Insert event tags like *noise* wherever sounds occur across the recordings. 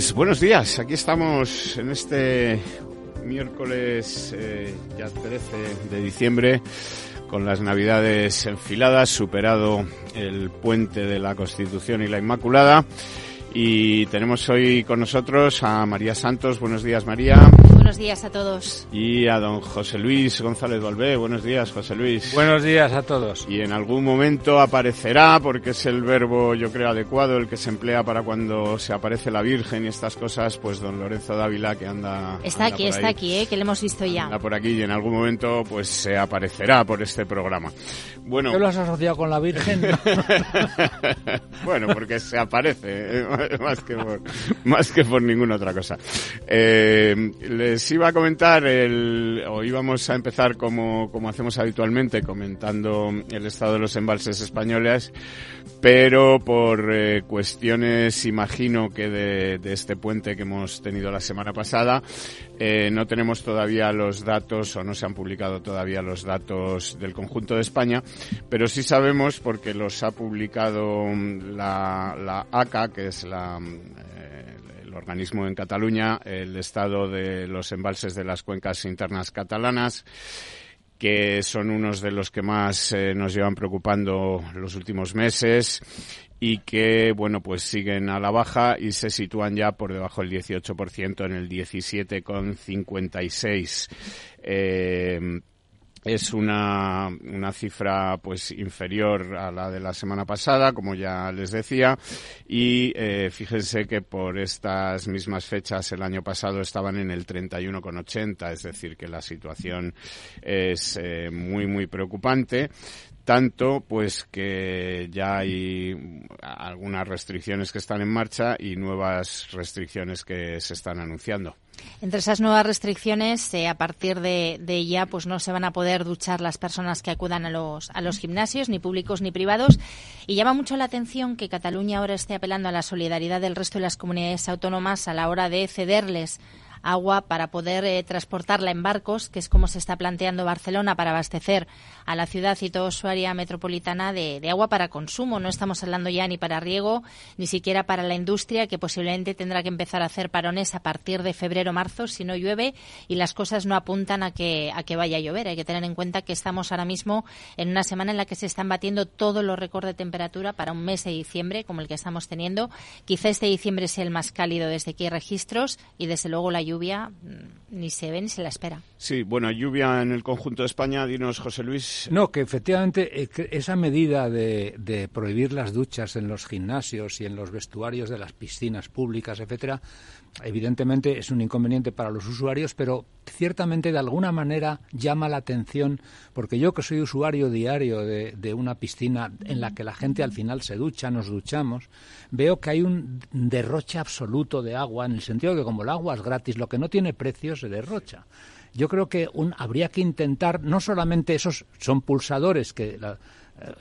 Pues buenos días. Aquí estamos en este miércoles eh, ya 13 de diciembre con las navidades enfiladas, superado el puente de la Constitución y la Inmaculada. Y tenemos hoy con nosotros a María Santos. Buenos días, María. Buenos días a todos. Y a don José Luis González Valvé. Buenos días, José Luis. Buenos días a todos. Y en algún momento aparecerá, porque es el verbo, yo creo, adecuado, el que se emplea para cuando se aparece la Virgen y estas cosas, pues don Lorenzo Dávila, que anda. Está anda aquí, por está ahí, aquí, ¿eh? que le hemos visto ya. Anda por aquí y en algún momento, pues se aparecerá por este programa. Bueno. ¿Qué lo has asociado con la Virgen? *laughs* bueno, porque se aparece, eh, *laughs* más que por, más que por ninguna otra cosa. Eh, les iba a comentar, el, o íbamos a empezar como, como hacemos habitualmente, comentando el estado de los embalses españoles, pero por eh, cuestiones, imagino que de, de, este puente que hemos tenido la semana pasada, eh, no tenemos todavía los datos o no se han publicado todavía los datos del conjunto de España, pero sí sabemos porque los ha publicado la, la ACA, que es la, el organismo en Cataluña, el estado de los embalses de las cuencas internas catalanas que son unos de los que más eh, nos llevan preocupando los últimos meses y que, bueno, pues siguen a la baja y se sitúan ya por debajo del 18% en el 17,56. Eh, es una, una cifra pues inferior a la de la semana pasada, como ya les decía, y eh, fíjense que por estas mismas fechas el año pasado estaban en el 31,80, es decir, que la situación es eh, muy, muy preocupante tanto pues que ya hay algunas restricciones que están en marcha y nuevas restricciones que se están anunciando. Entre esas nuevas restricciones, eh, a partir de, de, ya, pues no se van a poder duchar las personas que acudan a los, a los gimnasios, ni públicos ni privados. Y llama mucho la atención que Cataluña ahora esté apelando a la solidaridad del resto de las comunidades autónomas a la hora de cederles agua para poder eh, transportarla en barcos, que es como se está planteando Barcelona para abastecer a la ciudad y toda su área metropolitana de, agua para consumo. No estamos hablando ya ni para riego, ni siquiera para la industria, que posiblemente tendrá que empezar a hacer parones a partir de febrero-marzo si no llueve y las cosas no apuntan a que, a que vaya a llover. Hay que tener en cuenta que estamos ahora mismo en una semana en la que se están batiendo todos los récords de temperatura para un mes de diciembre, como el que estamos teniendo. Quizá este diciembre sea el más cálido desde que hay registros y, desde luego, la lluvia ni se ve ni se la espera. Sí, bueno, lluvia en el conjunto de España. Dinos, José Luis. No, que efectivamente esa medida de, de, prohibir las duchas en los gimnasios y en los vestuarios de las piscinas públicas, etcétera, evidentemente es un inconveniente para los usuarios, pero ciertamente de alguna manera llama la atención, porque yo que soy usuario diario de, una piscina en la que la gente al final se ducha, nos duchamos, veo que hay un derroche absoluto de agua, en el sentido de que como el agua es gratis, lo que no tiene precio se derrocha. Yo creo que un, habría que intentar, no solamente esos son pulsadores que eh,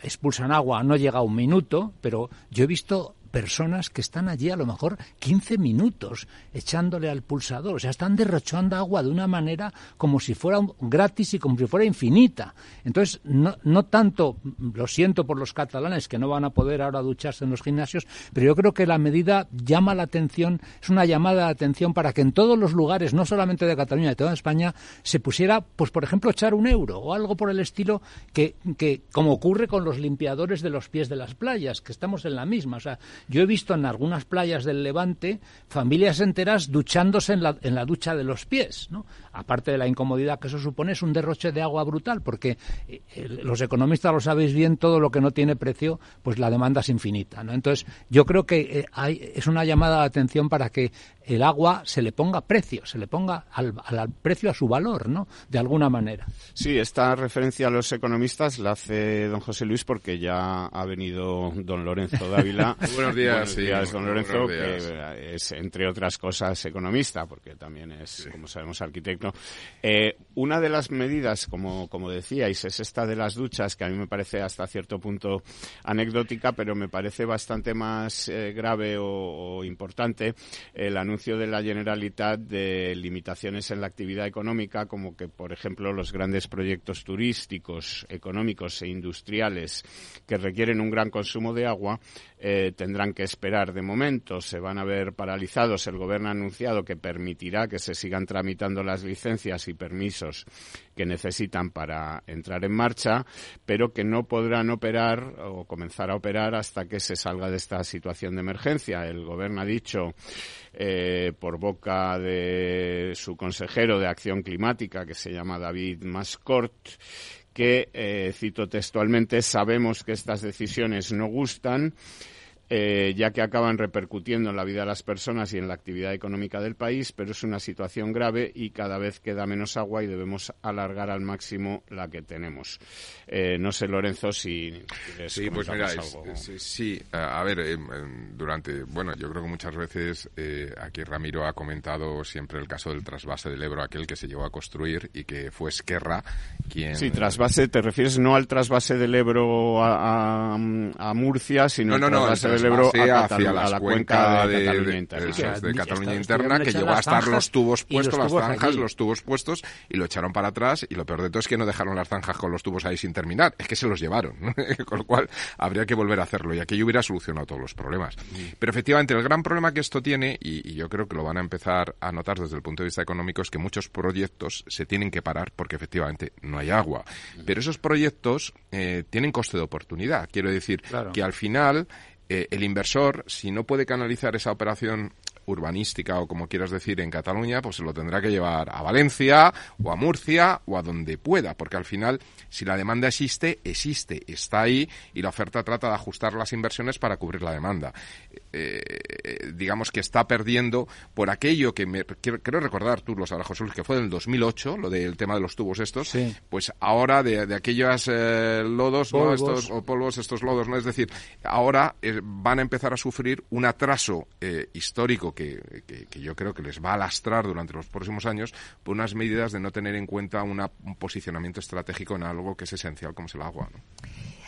expulsan agua, no llega a un minuto, pero yo he visto personas que están allí a lo mejor 15 minutos echándole al pulsador. O sea, están derrochando agua de una manera como si fuera gratis y como si fuera infinita. Entonces, no, no tanto, lo siento por los catalanes que no van a poder ahora ducharse en los gimnasios, pero yo creo que la medida llama la atención, es una llamada de atención para que en todos los lugares, no solamente de Cataluña, de toda España, se pusiera, pues por ejemplo, echar un euro o algo por el estilo que, que como ocurre con los limpiadores de los pies de las playas, que estamos en la misma. O sea, yo he visto en algunas playas del Levante familias enteras duchándose en la, en la ducha de los pies, ¿no? Aparte de la incomodidad que eso supone, es un derroche de agua brutal, porque eh, los economistas lo sabéis bien, todo lo que no tiene precio, pues la demanda es infinita, ¿no? Entonces, yo creo que eh, hay, es una llamada de atención para que el agua se le ponga precio, se le ponga al, al, precio a su valor, ¿no? De alguna manera. Sí, esta referencia a los economistas la hace don José Luis porque ya ha venido don Lorenzo Dávila. *laughs* Buenos días, días don Lorenzo, que es, entre otras cosas, economista, porque también es, como sabemos, arquitecto. Eh, una de las medidas, como, como decíais, es esta de las duchas, que a mí me parece hasta cierto punto anecdótica, pero me parece bastante más eh, grave o, o importante el anuncio de la Generalitat de limitaciones en la actividad económica, como que, por ejemplo, los grandes proyectos turísticos, económicos e industriales que requieren un gran consumo de agua, eh, tendrán que esperar de momento, se van a ver paralizados. El Gobierno ha anunciado que permitirá que se sigan tramitando las licencias y permisos que necesitan para entrar en marcha, pero que no podrán operar o comenzar a operar hasta que se salga de esta situación de emergencia. El Gobierno ha dicho eh, por boca de su consejero de Acción Climática, que se llama David Mascort, que, eh, cito textualmente, sabemos que estas decisiones no gustan eh, ya que acaban repercutiendo en la vida de las personas y en la actividad económica del país, pero es una situación grave y cada vez queda menos agua y debemos alargar al máximo la que tenemos. Eh, no sé, Lorenzo, si sí, pues mira, algo. sí, a ver, em, durante, bueno, yo creo que muchas veces eh, aquí Ramiro ha comentado siempre el caso del trasvase del Ebro, aquel que se llegó a construir y que fue Esquerra quien... Sí, trasvase, te refieres no al trasvase del Ebro a, Murcia, sino no, no, al trasvase del Ebro hacia la cuenca de, Cataluña Interna, de, Cataluña Interna que llegó a estar los tubos puestos, las zanjas, los tubos puestos y lo echaron para atrás y lo peor de todo es que no dejaron las zanjas con los tubos ahí sin terminar, es que se los llevaron, *laughs* con lo cual habría que volver a hacerlo y aquello hubiera solucionado todos los problemas. Pero efectivamente el gran problema que esto tiene, y, yo creo que lo van a empezar a notar desde el punto de vista económico, es que muchos proyectos se tienen que parar porque efectivamente no hay agua. Pero esos proyectos eh, tienen coste de oportunidad. Quiero decir que al final eh, el inversor, si no puede canalizar esa operación urbanística o como quieras decir en Cataluña, pues se lo tendrá que llevar a Valencia o a Murcia o a donde pueda, porque al final si la demanda existe, existe, está ahí y la oferta trata de ajustar las inversiones para cubrir la demanda. Eh, digamos que está perdiendo por aquello que me, quiero, recordar, tú lo sabrás, José que fue en el 2008, lo del tema de los tubos estos, pues ahora de, de aquellos eh, lodos, ¿no? Estos, o polvos, estos lodos, ¿no? Es decir, ahora eh, van a empezar a sufrir un atraso histórico que, que, yo creo que les va a lastrar durante los próximos años por unas medidas de no tener en cuenta un posicionamiento estratégico en algo que es esencial como es el agua, ¿no?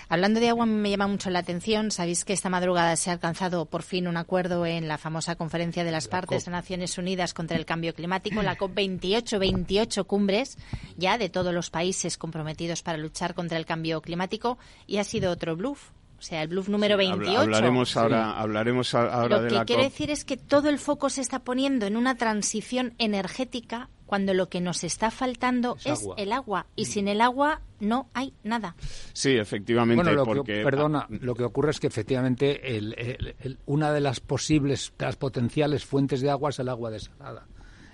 Hablando de agua, me llama mucho la atención. Sabéis que esta madrugada se ha alcanzado por fin un acuerdo en la famosa conferencia de las partes de Naciones Unidas contra el cambio climático, la *laughs* COP28, 28 cumbres ya de todos los países comprometidos para luchar contra el cambio climático y ha sido otro bluff. O sea, el bluff número 28. Hablaremos ahora, hablaremos ahora Lo que quiere decir es que todo el foco se está poniendo en una transición energética cuando lo que nos está faltando es, el agua y sin el agua no hay nada. Sí, efectivamente. porque... perdona, lo que ocurre es que efectivamente una de las posibles, de las potenciales fuentes de agua es el agua desalada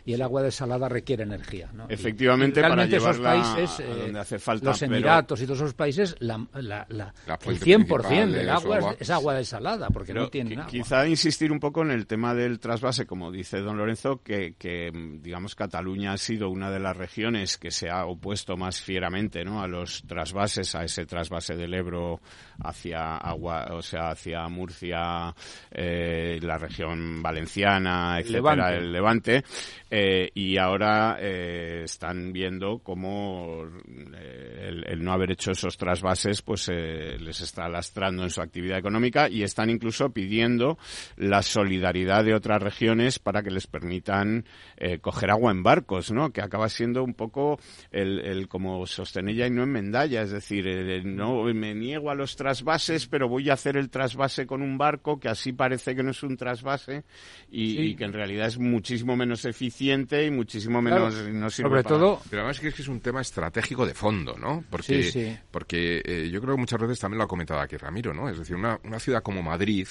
y el agua desalada requiere energía. ¿no? Efectivamente, para esos países, donde hace falta. Los Emiratos y todos esos países, la, la, la, el 100% del agua, es, agua desalada, porque no tienen agua. Quizá insistir un poco en el tema del trasvase, como dice don Lorenzo, que, que, digamos Cataluña ha sido una de las regiones que se ha opuesto más fieramente ¿no? a los trasvases, a ese trasvase del Ebro hacia agua, o sea, hacia Murcia, eh, la región valenciana, etcétera, el Levante eh, y ahora eh, están viendo cómo eh, el, no haber hecho esos trasvases pues les está lastrando en su actividad económica y están incluso pidiendo la solidaridad de otras regiones para que les permitan coger agua en barcos, ¿no? Que acaba siendo un poco el, el como sostenella y no enmendalla, es decir, no me niego a los trasvases, pero voy a hacer el trasvase con un barco que así parece que no es un trasvase y, que en realidad es muchísimo menos eficiente y muchísimo menos no sobre todo pero además es que es un tema estratégico de fondo no porque porque eh, yo creo que muchas veces también lo ha comentado aquí Ramiro no es decir una, una ciudad como Madrid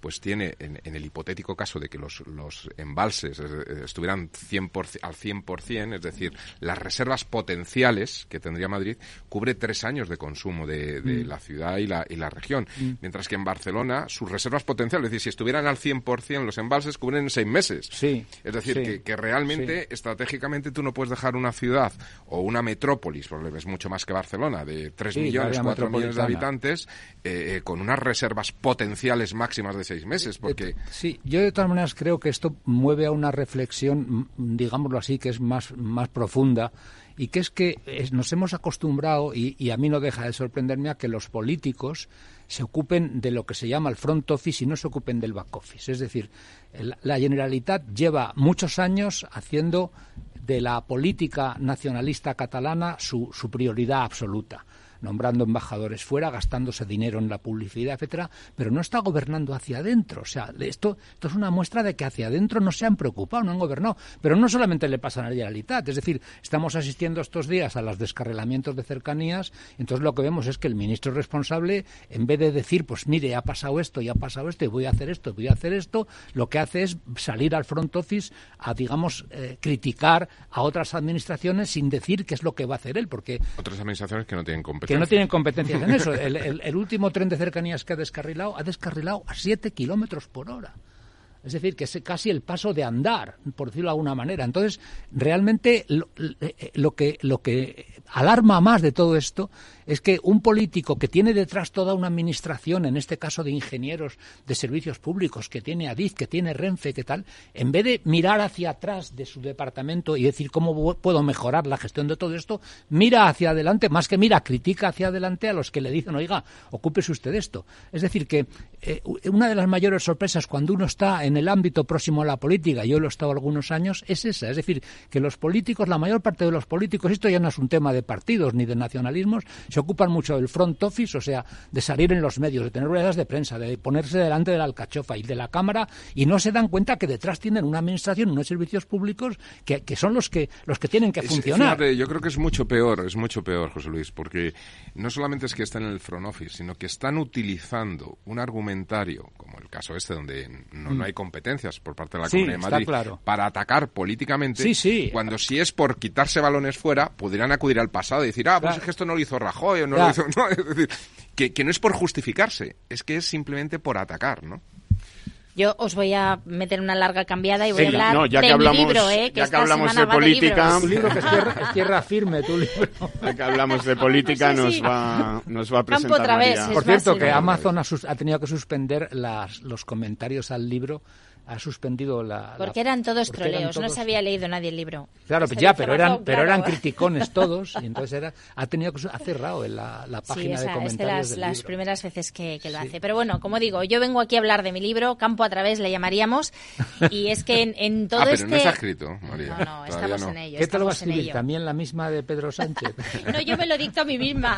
pues tiene, en, el hipotético caso de que los, los embalses eh, estuvieran 100%, al 100%, es decir, las reservas potenciales que tendría Madrid, cubre tres años de consumo de, mm. la ciudad y la, y la región. Mm. Mientras que en Barcelona, sus reservas potenciales, es decir, si estuvieran al 100% los embalses, cubren seis meses. Sí. Es decir, que, realmente, estratégicamente, tú no puedes dejar una ciudad o una metrópolis, porque es mucho más que Barcelona, de 3 millones, 4 millones de habitantes, eh, eh, con unas reservas potenciales máximas de seis meses, eh, porque... Sí, yo de todas maneras creo que esto mueve a una reflexión, digámoslo así, que es más, más profunda y que es que nos hemos acostumbrado, y, a mí no deja de sorprenderme, a que los políticos se ocupen de lo que se llama el front office y no se ocupen del back office. Es decir, la Generalitat lleva muchos años haciendo de la política nacionalista catalana su, su prioridad absoluta nombrando embajadores fuera, gastándose dinero en la publicidad, etcétera, pero no está gobernando hacia adentro. O sea, esto, esto es una muestra de que hacia adentro no se han preocupado, no han gobernado. Pero no solamente le pasa a la Generalitat, es decir, estamos asistiendo estos días a los descarrilamientos de cercanías, entonces lo que vemos es que el ministro responsable, en vez de decir, pues mire, ha pasado esto y ha pasado esto y voy a hacer esto, voy a hacer esto, lo que hace es salir al front office a, digamos, eh, criticar a otras administraciones sin decir qué es lo que va a hacer él, porque... Otras administraciones que no tienen competencia que no *laughs* tienen competencias en eso. El, último tren de cercanías que ha descarrilado ha descarrilado a 7 kilómetros por hora. Es decir, que es casi el paso de andar, por decirlo de alguna manera. Entonces, realmente lo, eh, lo, que, lo que alarma más de todo esto es que un político que tiene detrás toda una administración, en este caso de ingenieros de servicios públicos, que tiene ADIZ, que tiene Renfe, que tal, en vez de mirar hacia atrás de su departamento y decir cómo puedo mejorar la gestión de todo esto, mira hacia adelante, más que mira, critica hacia adelante a los que le dicen, oiga, ocúpese usted de esto. Es decir, que eh, una de las mayores sorpresas cuando uno está en el ámbito próximo a la política, yo lo he estado algunos años, es esa. Es decir, que los políticos, la mayor parte de los políticos, esto ya no es un tema de partidos ni de nacionalismos, se ocupan mucho del front office, o sea, de salir en los medios, de tener ruedas de prensa, de ponerse delante de la alcachofa y de la cámara y no se dan cuenta que detrás tienen una administración, unos servicios públicos que, que son los que los que tienen que funcionar. yo creo que es mucho peor, es mucho peor, José Luis, porque no solamente es que están en el front office, sino que están utilizando un argumentario, como el caso este donde no, no hay competencias por parte de la Comunidad de Madrid, para atacar políticamente, sí, sí. cuando si es por quitarse balones fuera, podrían acudir al pasado y decir, ah, pues es que esto no lo hizo Rajoy o no lo hizo... *laughs* No, es decir, que, que no es por justificarse, es que es simplemente por atacar, ¿no? Yo os voy a meter una larga cambiada y voy a hablar de mi libro, ¿eh? Que ya que hablamos de política... tu libro que es tierra, firme, tu libro. Ya que hablamos de política, nos, Va, nos va a presentar otra vez, Por cierto, que Amazon ha, ha, tenido que suspender las, los comentarios al libro ha suspendido la... Porque eran todos troleos, no se había leído nadie el libro. Claro, ya, pero eran, pero eran criticones todos, y *laughs* entonces era, ha tenido que ha cerrado la, la página de comentarios es de las, las primeras veces que, lo hace. Pero bueno, como digo, yo vengo aquí a hablar de mi libro, Campo a través le llamaríamos, *laughs* y es que en, todo ah, pero este... no está escrito, María. No, no, estamos en ello. ¿Qué te lo va a escribir? ¿También la misma de Pedro Sánchez? *laughs* no, yo me lo dicto a mí misma,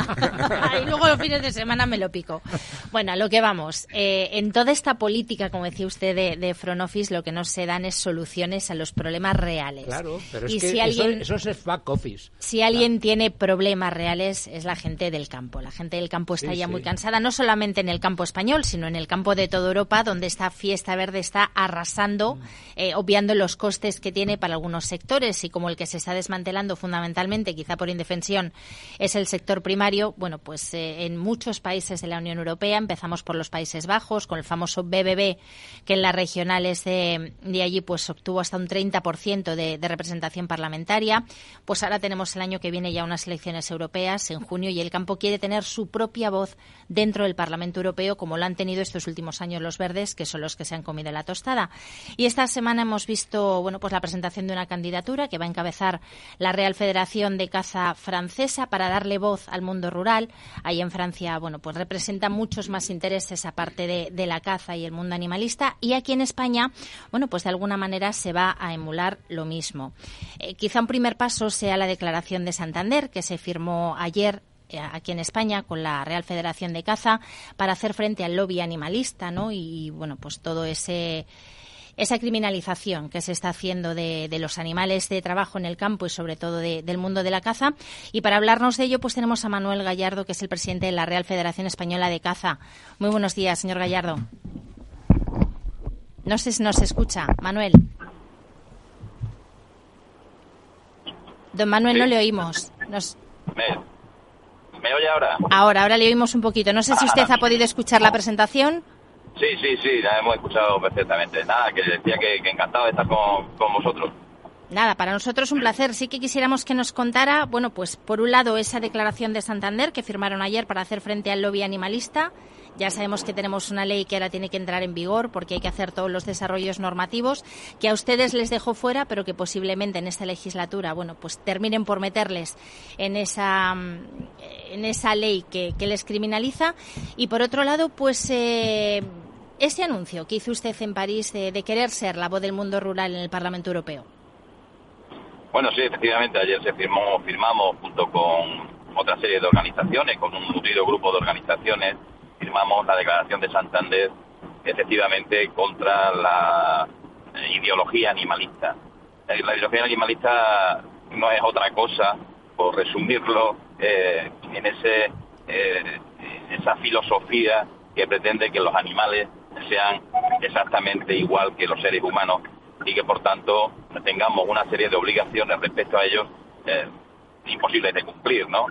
y luego los fines de semana me lo pico. Bueno, a lo que vamos. Eh, en toda esta política, como decía usted, de, de Front Office, lo que no se dan es soluciones a los problemas reales. Claro, pero es que si alguien, eso, es back office. Si alguien tiene problemas reales es la gente del campo. La gente del campo está ya muy cansada, no solamente en el campo español, sino en el campo de toda Europa, donde esta fiesta verde está arrasando, mm. eh, obviando los costes que tiene para algunos sectores y como el que se está desmantelando fundamentalmente, quizá por indefensión, es el sector primario. Bueno, pues eh, en muchos países de la Unión Europea, empezamos por los Países Bajos, con el famoso BBB, que en la regional animales de, allí pues obtuvo hasta un 30% de, de representación parlamentaria. Pues ahora tenemos el año que viene ya unas elecciones europeas en junio y el campo quiere tener su propia voz dentro del Parlamento Europeo como lo han tenido estos últimos años los verdes, que son los que se han comido la tostada. Y esta semana hemos visto bueno, pues la presentación de una candidatura que va a encabezar la Real Federación de Caza Francesa para darle voz al mundo rural. Ahí en Francia, bueno, pues representa muchos más intereses aparte de, de la caza y el mundo animalista. Y aquí en España, bueno, pues de alguna manera se va a emular lo mismo. Eh, quizá un primer paso sea la declaración de Santander, que se firmó ayer eh, aquí en España con la Real Federación de Caza para hacer frente al lobby animalista, ¿no? Y bueno, pues todo ese esa criminalización que se está haciendo de, los animales de trabajo en el campo y sobre todo del mundo de la caza. Y para hablarnos de ello, pues tenemos a Manuel Gallardo, que es el presidente de la Real Federación Española de Caza. Muy buenos días, señor Gallardo. No sé si nos escucha, Manuel. Don Manuel, no le oímos. Nos... ¿Me, oye ahora? Ahora, ahora le oímos un poquito. No sé si usted ha podido escuchar la presentación. Sí, sí, sí, la hemos escuchado perfectamente. Nada, que decía que, encantado de estar con, con vosotros. Nada, para nosotros un placer. Sí que quisiéramos que nos contara, bueno, pues por un lado esa declaración de Santander que firmaron ayer para hacer frente al lobby animalista ya sabemos que tenemos una ley que ahora tiene que entrar en vigor porque hay que hacer todos los desarrollos normativos que a ustedes les dejó fuera, pero que posiblemente en esta legislatura, bueno, pues terminen por meterles en esa mm, en esa ley que, les criminaliza. Y por otro lado, pues eh, ese anuncio que hizo usted en París de, querer ser la voz del mundo rural en el Parlamento Europeo. Bueno, sí, efectivamente, ayer se firmó, firmamos junto con otra serie de organizaciones, con un nutrido grupo de organizaciones, firmamos la declaración de Santander efectivamente contra la ideología animalista. Eh, la ideología animalista no es otra cosa, por resumirlo, eh, en ese, eh, esa filosofía que pretende que los animales sean exactamente igual que los seres humanos y que por tanto tengamos una serie de obligaciones respecto a ellos imposibles de cumplir, ¿no?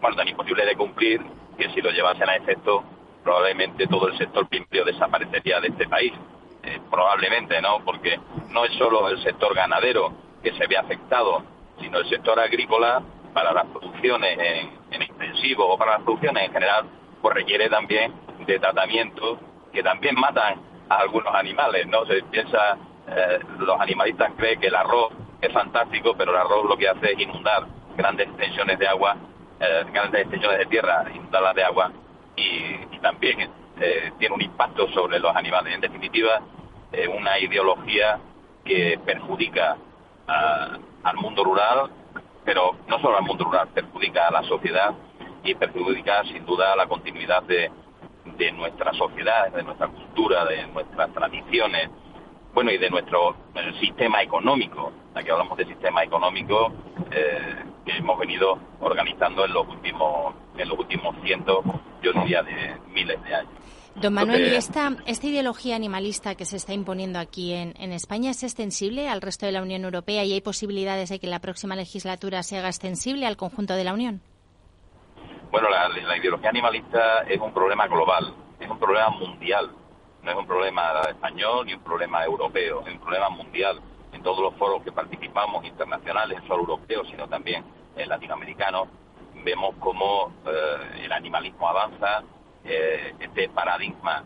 Bueno, tan imposibles de cumplir que si lo llevasen a efecto probablemente todo el sector primario desaparecería de este país. Eh, probablemente, ¿no? Porque no es solo el sector ganadero que se ve afectado, sino el sector agrícola para las producciones en, intensivo o para las producciones en general, pues requiere también de tratamientos que también matan a algunos animales, ¿no? Se piensa, eh, los animalistas creen que el arroz es fantástico, pero el arroz lo que hace es inundar grandes extensiones de agua, eh, grandes extensiones de tierra, inundarlas de agua y, también eh, tiene un impacto sobre los animales. En definitiva, eh, una ideología que perjudica al mundo rural, pero no solo al mundo rural, perjudica a la sociedad y perjudica sin duda a la continuidad de, de nuestra sociedad, de nuestra cultura, de nuestras tradiciones, bueno, y de nuestro eh, sistema económico. Aquí hablamos de sistema económico que hemos venido organizando en los últimos, en los últimos cientos yo diría, de miles de años. Don Manuel, ¿y esta, esta ideología animalista que se está imponiendo aquí en, España es extensible al resto de la Unión Europea y hay posibilidades de que la próxima legislatura se haga extensible al conjunto de la Unión? Bueno, la, ideología animalista es un problema global, es un problema mundial, no es un problema español ni un problema europeo, es un problema mundial. En todos los foros que participamos, internacionales, no solo europeos, sino también latinoamericanos, vemos cómo eh, el animalismo avanza, eh, este paradigma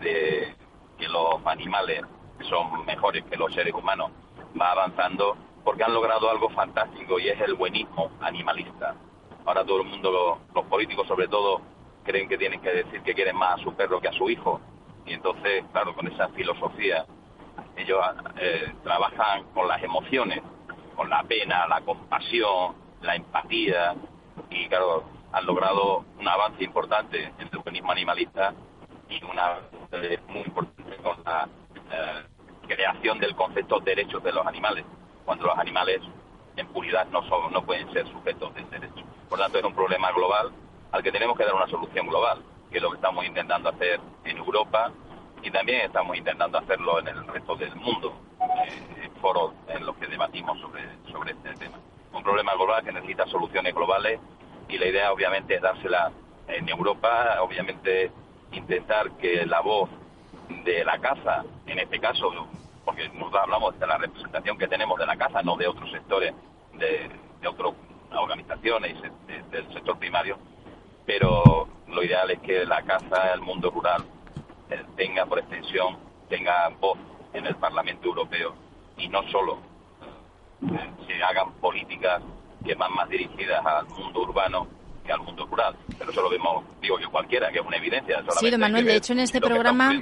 de que los animales son mejores que los seres humanos va avanzando porque han logrado algo fantástico y es el buenismo animalista. Ahora todo el mundo, los políticos sobre todo, creen que tienen que decir que quieren más a su perro que a su hijo. Y entonces, claro, con esa filosofía, ellos eh, trabajan con las emociones, con la pena, la compasión, la empatía, y claro, han logrado un avance importante en el organismo animalista y una muy importante con la eh, creación del concepto de derechos de los animales, cuando los animales en puridad no, son, no pueden ser sujetos de derechos. Por tanto, es un problema global al que tenemos que dar una solución global, que es lo que estamos intentando hacer en Europa y también estamos intentando hacerlo en el resto del mundo, eh, en foros en los que debatimos sobre, sobre este tema. Un problema global que necesita soluciones globales y la idea obviamente es dársela en Europa, obviamente intentar que la voz de la caza, en este caso, porque nosotros hablamos de la representación que tenemos de la caza, no de otros sectores, de, de otras organizaciones del sector primario, pero lo ideal es que la caza, el mundo rural, eh, tenga por extensión, tenga voz en el Parlamento Europeo y no solo eh, se hagan políticas que van más dirigidas al mundo urbano que al mundo rural. Pero eso lo vemos, digo yo, cualquiera, que es una evidencia. Sí, don Manuel, de hecho en este programa...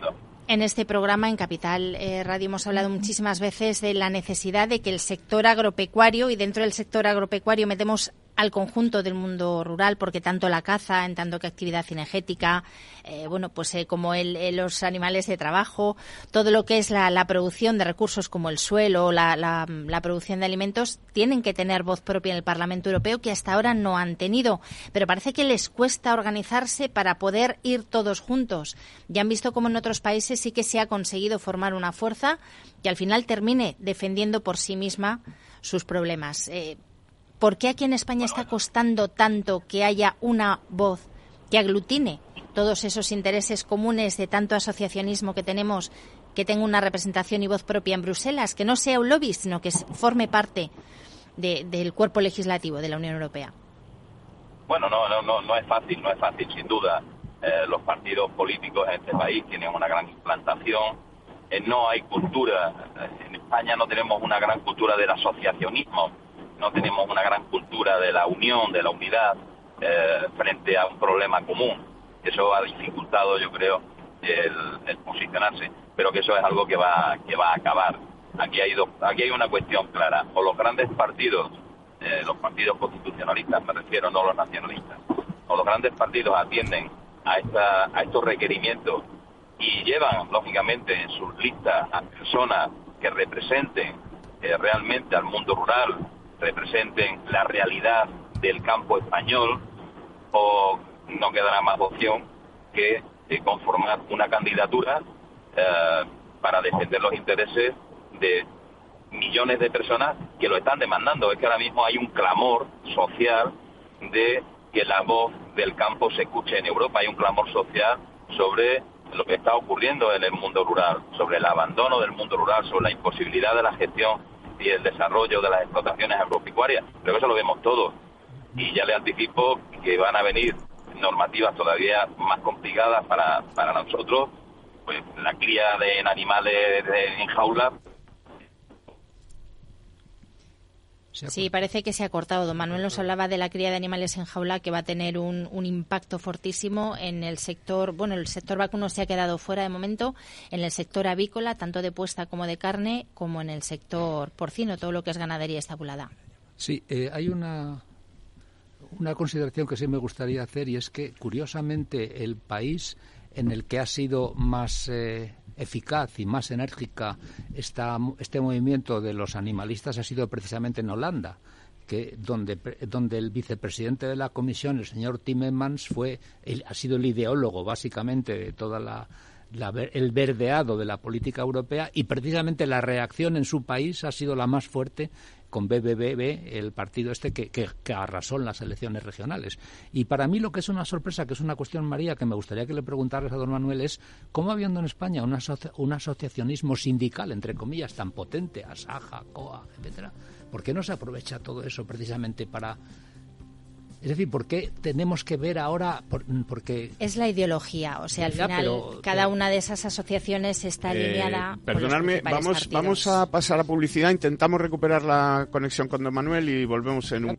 En este programa, en Capital eh, Radio, hemos hablado muchísimas veces de la necesidad de que el sector agropecuario, y dentro del sector agropecuario metemos al conjunto del mundo rural, porque tanto la caza, en tanto que actividad cinegética, eh, bueno, pues eh, como el, los animales de trabajo, todo lo que es la, producción de recursos como el suelo, la, la, producción de alimentos, tienen que tener voz propia en el Parlamento Europeo, que hasta ahora no han tenido. Pero parece que les cuesta organizarse para poder ir todos juntos. Ya han visto cómo en otros países sí que se ha conseguido formar una fuerza que al final termine defendiendo por sí misma sus problemas. ¿Por qué aquí en España está costando tanto que haya una voz que aglutine todos esos intereses comunes de tanto asociacionismo que tenemos, que tenga una representación y voz propia en Bruselas, que no sea un lobby, sino que forme parte del cuerpo legislativo de la Unión Europea? Bueno, no, no, no, no es fácil, no es fácil, sin duda. Eh, los partidos políticos en este país tienen una gran implantación. Eh, no hay cultura, eh, en España no tenemos una gran cultura del asociacionismo no tenemos una gran cultura de la unión, de la unidad eh, frente a un problema común. Eso ha dificultado, yo creo, el, posicionarse, pero que eso es algo que va, que va a acabar. Aquí hay, aquí hay una cuestión clara. O los grandes partidos, eh, los partidos constitucionalistas, me refiero, no los nacionalistas, o los grandes partidos atienden a, esta, a estos requerimientos y llevan, lógicamente, en sus listas a personas que representen eh, realmente al mundo rural, representen la realidad del campo español o no quedará más opción que eh, conformar una candidatura eh, para defender los intereses de millones de personas que lo están demandando. Es que ahora mismo hay un clamor social de que la voz del campo se escuche en Europa. Hay un clamor social sobre lo que está ocurriendo en el mundo rural, sobre el abandono del mundo rural, sobre la imposibilidad de la gestión y el desarrollo de las explotaciones agropecuarias. Pero eso lo vemos todos. Y ya le anticipo que van a venir normativas todavía más complicadas para, para nosotros, pues la cría de animales en jaula Sí, parece que se ha cortado. Don Manuel nos hablaba de la cría de animales en jaula que va a tener un, un, impacto fortísimo en el sector. Bueno, el sector vacuno se ha quedado fuera de momento. En el sector avícola, tanto de puesta como de carne, como en el sector porcino, todo lo que es ganadería estabulada. Sí, eh, hay una, una consideración que sí me gustaría hacer y es que, curiosamente, el país en el que ha sido más eh, eficaz y más enérgica esta, este movimiento de los animalistas ha sido precisamente en Holanda que donde, donde el vicepresidente de la comisión, el señor Timmermans, fue ha sido el ideólogo básicamente de toda la, el verdeado de la política europea y precisamente la reacción en su país ha sido la más fuerte con BBB, el partido este que, que, arrasó en las elecciones regionales. Y para mí lo que es una sorpresa, que es una cuestión, María, que me gustaría que le preguntaras a don Manuel, es cómo habiendo en España un, un asociacionismo sindical, entre comillas, tan potente, Asaja, COA, etcétera, ¿por qué no se aprovecha todo eso precisamente para es decir, ¿por qué tenemos que ver ahora? porque Es la ideología, o sea, al final cada una de esas asociaciones está eh, alineada. perdonadme, vamos, vamos a pasar a publicidad, intentamos recuperar la conexión con Don Manuel y volvemos en un.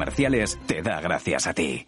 te da gracias a ti.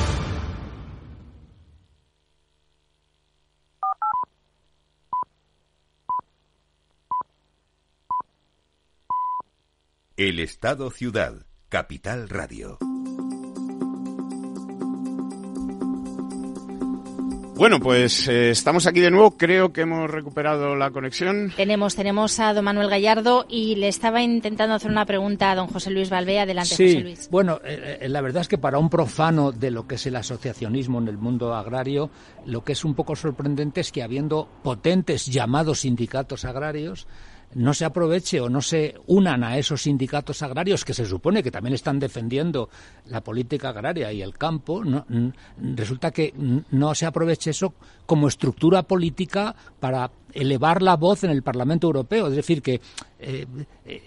El Estado Ciudad, Capital Radio. Bueno, pues eh, estamos aquí de nuevo. Creo que hemos recuperado la conexión. Tenemos, tenemos a don Manuel Gallardo y le estaba intentando hacer una pregunta a don José Luis Valvé. Adelante, sí, José Luis. Bueno, eh, eh, la verdad es que para un profano de lo que es el asociacionismo en el mundo agrario, lo que es un poco sorprendente es que habiendo potentes llamados sindicatos agrarios, no se aproveche o no se unan a esos sindicatos agrarios que se supone que también están defendiendo la política agraria y el campo, resulta que no se aproveche eso como estructura política para elevar la voz en el Parlamento Europeo. Es decir, que eh,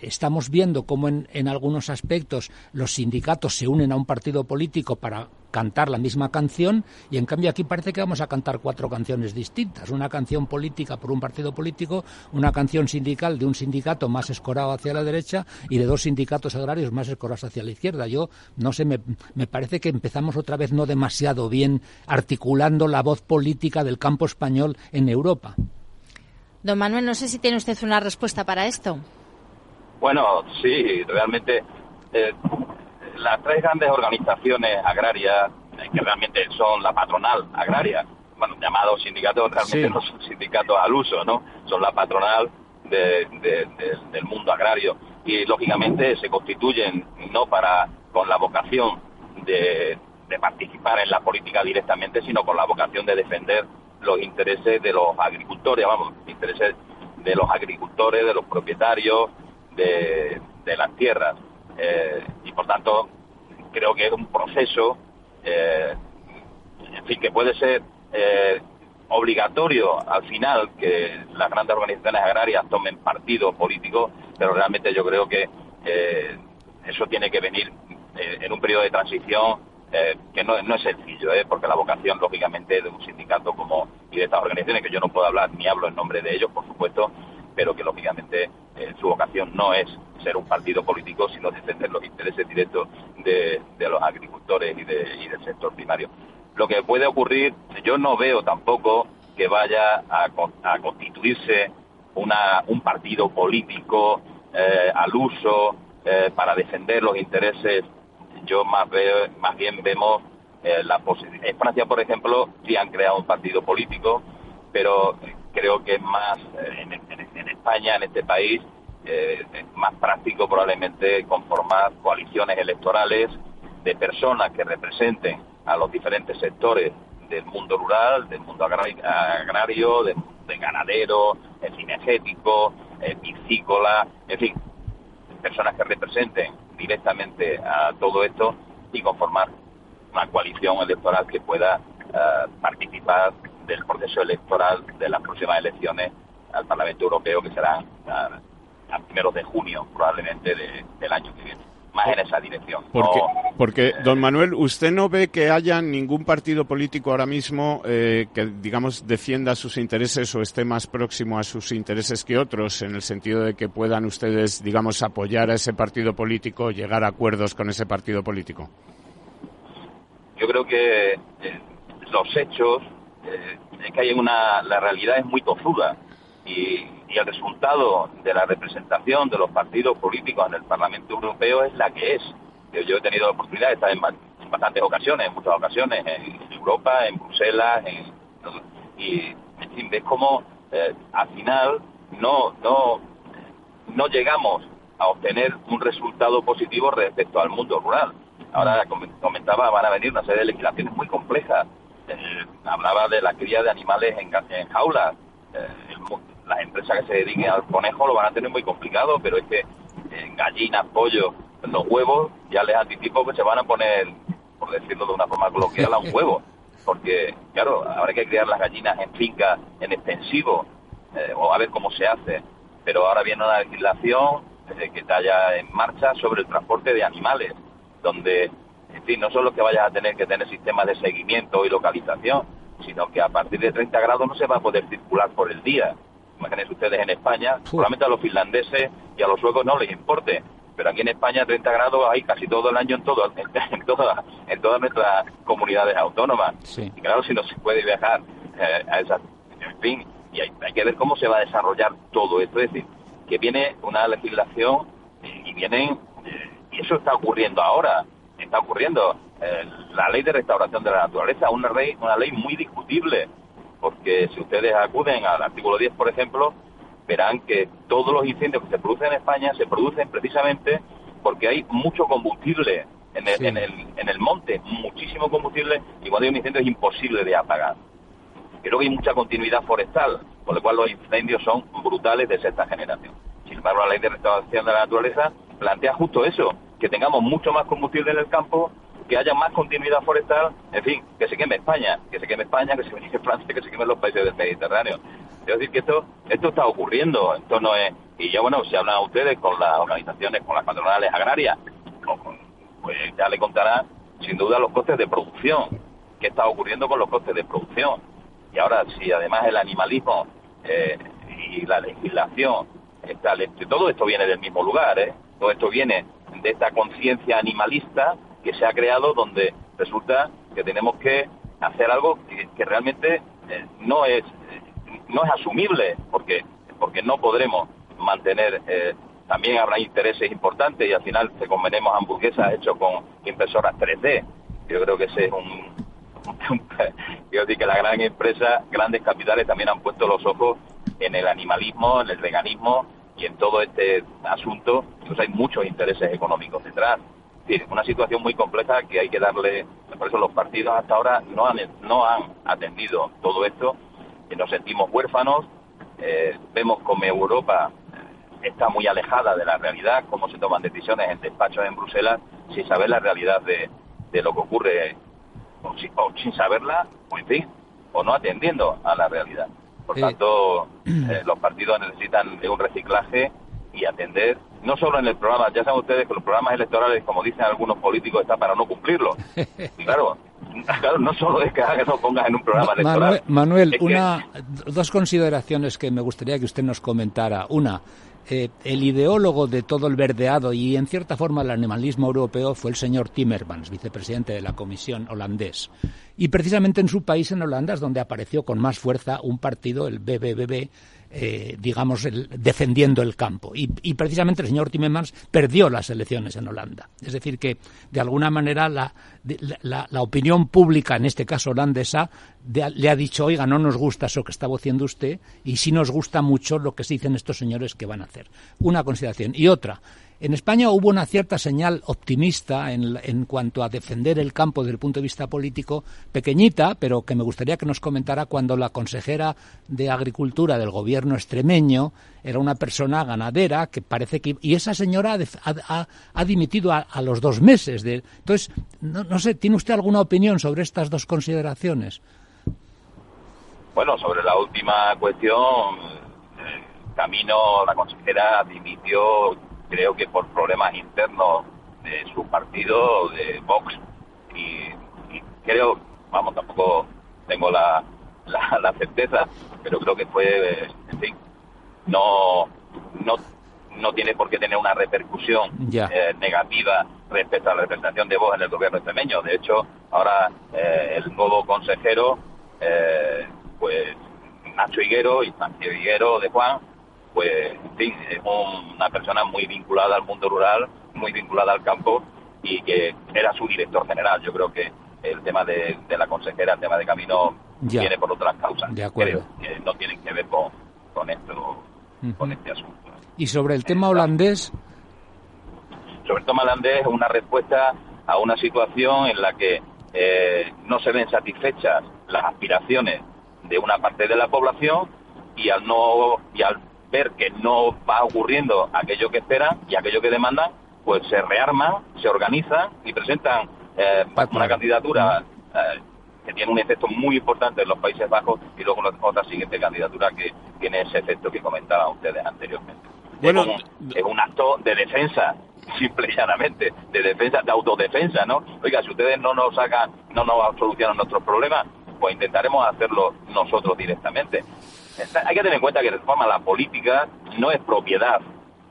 estamos viendo cómo en, en, algunos aspectos los sindicatos se unen a un partido político para cantar la misma canción y en cambio aquí parece que vamos a cantar cuatro canciones distintas. Una canción política por un partido político, una canción sindical de un sindicato más escorado hacia la derecha y de dos sindicatos agrarios más escorados hacia la izquierda. Yo no sé, me, me parece que empezamos otra vez no demasiado bien articulando la voz política del campo español en Europa. Don Manuel, no sé si tiene usted una respuesta para esto. Bueno, sí, realmente eh, las tres grandes organizaciones agrarias, eh, que realmente son la patronal agraria, bueno, llamados sindicatos, realmente no son sindicatos al uso, ¿no? Son la patronal del mundo agrario y lógicamente se constituyen no para con la vocación de participar en la política directamente, sino con la vocación de defender los intereses de los agricultores, vamos, intereses de los agricultores, de los propietarios de, las tierras. Eh, y por tanto, creo que es un proceso, eh, en fin, que puede ser eh, obligatorio al final que las grandes organizaciones agrarias tomen partido político, pero realmente yo creo que eso tiene que venir en un periodo de transición que no, es sencillo, porque la vocación, lógicamente, de un sindicato como y de estas organizaciones, que yo no puedo hablar ni hablo en nombre de ellos, por supuesto, pero que, lógicamente, eh, su vocación no es ser un partido político, sino defender los intereses directos de, los agricultores y, de, del sector primario. Lo que puede ocurrir, yo no veo tampoco que vaya a, constituirse una, un partido político al uso para defender los intereses yo más veo, más bien vemos eh, la posibilidad. En Francia, por ejemplo, sí han creado un partido político, pero creo que es más eh, en, España, en este país, eh, es más práctico probablemente conformar coaliciones electorales de personas que representen a los diferentes sectores del mundo rural, del mundo agrario, de, ganadero, cinegético, piscícola, en fin, personas que representen directamente a todo esto y conformar una coalición electoral que pueda eh, participar del proceso electoral de las próximas elecciones al Parlamento Europeo que serán a, primeros de junio probablemente del año que viene más en esa dirección. Porque, porque, don Manuel, ¿usted no ve que haya ningún partido político ahora mismo eh, que, digamos, defienda sus intereses o esté más próximo a sus intereses que otros, en el sentido de que puedan ustedes, digamos, apoyar a ese partido político, llegar a acuerdos con ese partido político? Yo creo que eh, los hechos, eh, es que hay una, la realidad es muy tozuda y, el resultado de la representación de los partidos políticos en el Parlamento Europeo es la que es. Yo he tenido la oportunidad de estar en, bastantes ocasiones, en muchas ocasiones, en Europa, en Bruselas, y en fin, ves cómo eh, al final no, no, no llegamos a obtener un resultado positivo respecto al mundo rural. Ahora comentaba, van a venir una serie de legislaciones muy complejas. Eh, hablaba de la cría de animales en, en jaulas. Eh, las empresas que se dediquen al conejo lo van a tener muy complicado, pero es que en gallinas, pollos, los huevos, ya les anticipo que se van a poner, por decirlo de una forma coloquial, a un *laughs* huevo. Porque, claro, habrá que criar las gallinas en finca, en extensivo, eh, o a ver cómo se hace. Pero ahora viene una legislación eh, que está ya en marcha sobre el transporte de animales, donde, en fin, no solo que vayas a tener que tener sistemas de seguimiento y localización, sino que a partir de 30 grados no se va a poder circular por el día. Imagínense ustedes en España, solamente a los finlandeses y a los suecos no les importe, pero aquí en España 30 grados hay casi todo el año en todo *laughs* en, todas en todas nuestras comunidades autónomas. Y claro si no se puede viajar eh, a esas en fin y hay, que ver cómo se va a desarrollar todo esto. Es decir que viene una legislación y vienen eh, y eso está ocurriendo ahora está ocurriendo eh, la ley de restauración de la naturaleza una ley una ley muy discutible porque si ustedes acuden al artículo 10 por ejemplo verán que todos los incendios que se producen en España se producen precisamente porque hay mucho combustible en el, en el, en el monte, muchísimo combustible, y cuando hay un incendio es imposible de apagar. Creo que hay mucha continuidad forestal, con lo cual los incendios son brutales de sexta generación. Sin embargo, la ley de restauración de la naturaleza plantea justo eso, que tengamos mucho más combustible en el campo, que haya más continuidad forestal, en fin, que se queme España, que se queme España, que se queme *laughs* Francia, que se queme los países del Mediterráneo. Quiero decir que esto, esto está ocurriendo, esto no es, y ya bueno, si hablan ustedes con las organizaciones, con las patronales agrarias, pues ya le contará sin duda los costes de producción, qué está ocurriendo con los costes de producción. Y ahora, si además el animalismo eh, y la legislación, está, todo esto viene del mismo lugar, ¿eh? todo esto viene de esta conciencia animalista que se ha creado donde resulta que tenemos que hacer algo que, realmente eh, no es no es asumible porque porque no podremos mantener eh, también habrá intereses importantes y al final se convenemos hamburguesas hechas con impresoras 3D yo creo que ese es un, *laughs* yo digo que las grandes empresas grandes capitales también han puesto los ojos en el animalismo en el veganismo y en todo este asunto. Pues hay muchos intereses económicos detrás una situación muy compleja que hay que darle por eso los partidos hasta ahora no han no han atendido todo esto nos sentimos huérfanos, eh, vemos como Europa eh, está muy alejada de la realidad, cómo se toman decisiones en despachos en Bruselas sin saber la realidad de, lo que ocurre, o, sin saberla, o en fin, o no atendiendo a la realidad. Por tanto, *clears throat* eh, los partidos necesitan de un reciclaje y atender, no solo en el programa, ya saben ustedes que los programas electorales, como dicen algunos políticos, están para no cumplirlo. *laughs* claro, claro, no solo es que lo pongas en un programa electoral. Manuel, una, dos consideraciones que me gustaría que usted nos comentara. Una, eh, el ideólogo de todo el verdeado y en cierta forma el animalismo europeo fue el señor Timmermans, vicepresidente de la Comisión holandés. Y precisamente en su país, en Holanda, es donde apareció con más fuerza un partido, el BBBB, eh, digamos, defendiendo el campo. Y, precisamente el señor Timmermans perdió las elecciones en Holanda. Es decir, que de alguna manera la, la, opinión pública, en este caso holandesa, le ha dicho, oiga, no nos gusta eso que estaba haciendo usted y sí nos gusta mucho lo que se dicen estos señores que van a hacer. Una consideración. Y otra, en España hubo una cierta señal optimista en, cuanto a defender el campo desde el punto de vista político, pequeñita, pero que me gustaría que nos comentara cuando la consejera de Agricultura del gobierno extremeño era una persona ganadera que parece que. Y esa señora ha, dimitido a, los dos meses. De, entonces, no, sé, ¿tiene usted alguna opinión sobre estas dos consideraciones? Bueno, sobre la última cuestión, eh, Camino, la consejera dimitió creo que por problemas internos de su partido, de Vox, y, creo, vamos, tampoco tengo la, la, certeza, pero creo que fue, en fin, no, no, no tiene por qué tener una repercusión eh, negativa respecto a la representación de Vox en el gobierno extremeño. De hecho, ahora eh, el nuevo consejero, eh, pues Nacho Higuero y Santiago Higuero de Juan, pues, en fin, es una persona muy vinculada al mundo rural, muy vinculada al campo y que era su director general. Yo creo que el tema de, la consejera, el tema de camino, viene por otras causas. De acuerdo. que no tienen que ver con, con esto, con este asunto. ¿Y sobre el tema holandés? Sobre el tema holandés es una respuesta a una situación en la que eh, no se ven satisfechas las aspiraciones de una parte de la población y al no y al ver que no va ocurriendo aquello que esperan y aquello que demandan, pues se rearman, se organizan y presentan eh, una candidatura eh, que tiene un efecto muy importante en los Países Bajos y luego otra siguiente candidatura que tiene ese efecto que comentaban ustedes anteriormente. Bueno, es un, acto de defensa simple y llanamente, de defensa, de autodefensa, ¿no? Oiga, si ustedes no nos sacan, no nos solucionan nuestros problemas, pues intentaremos hacerlo nosotros directamente. Hay que tener en cuenta que reforma la política no es propiedad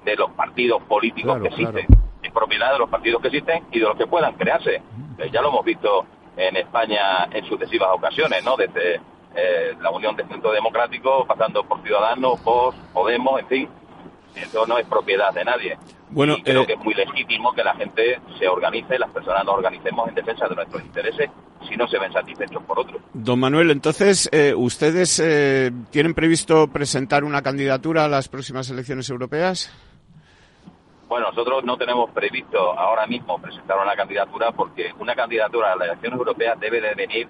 de los partidos políticos que existen, es propiedad de los partidos que existen y de los que puedan crearse. Eh, ya lo hemos visto en España en sucesivas ocasiones, ¿no? Desde eh, la Unión de Centro Democrático, pasando por Ciudadanos, por Podemos, en fin. Eso no es propiedad de nadie. Bueno, creo eh, que es muy legítimo que la gente se organice, las personas nos organicemos en defensa de nuestros intereses si no se ven satisfechos por otros. Don Manuel, entonces, eh, ¿ustedes eh, tienen previsto presentar una candidatura a las próximas elecciones europeas? Bueno, nosotros no tenemos previsto ahora mismo presentar una candidatura porque una candidatura a las elecciones europeas debe de venir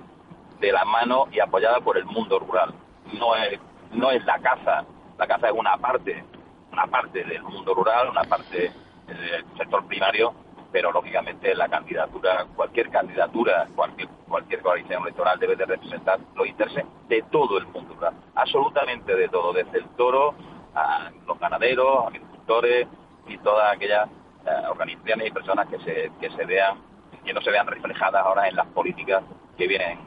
de la mano y apoyada por el mundo rural. No es, no es la caza, la caza es una parte una parte del mundo rural, una parte del sector primario, pero lógicamente la candidatura, cualquier candidatura, cualquier, cualquier coalición electoral debe de representar los intereses de todo el mundo rural, absolutamente de todo, desde el toro a los ganaderos, agricultores y todas aquellas eh, organizaciones y personas que se, que se vean, que no se vean reflejadas ahora en las políticas que vienen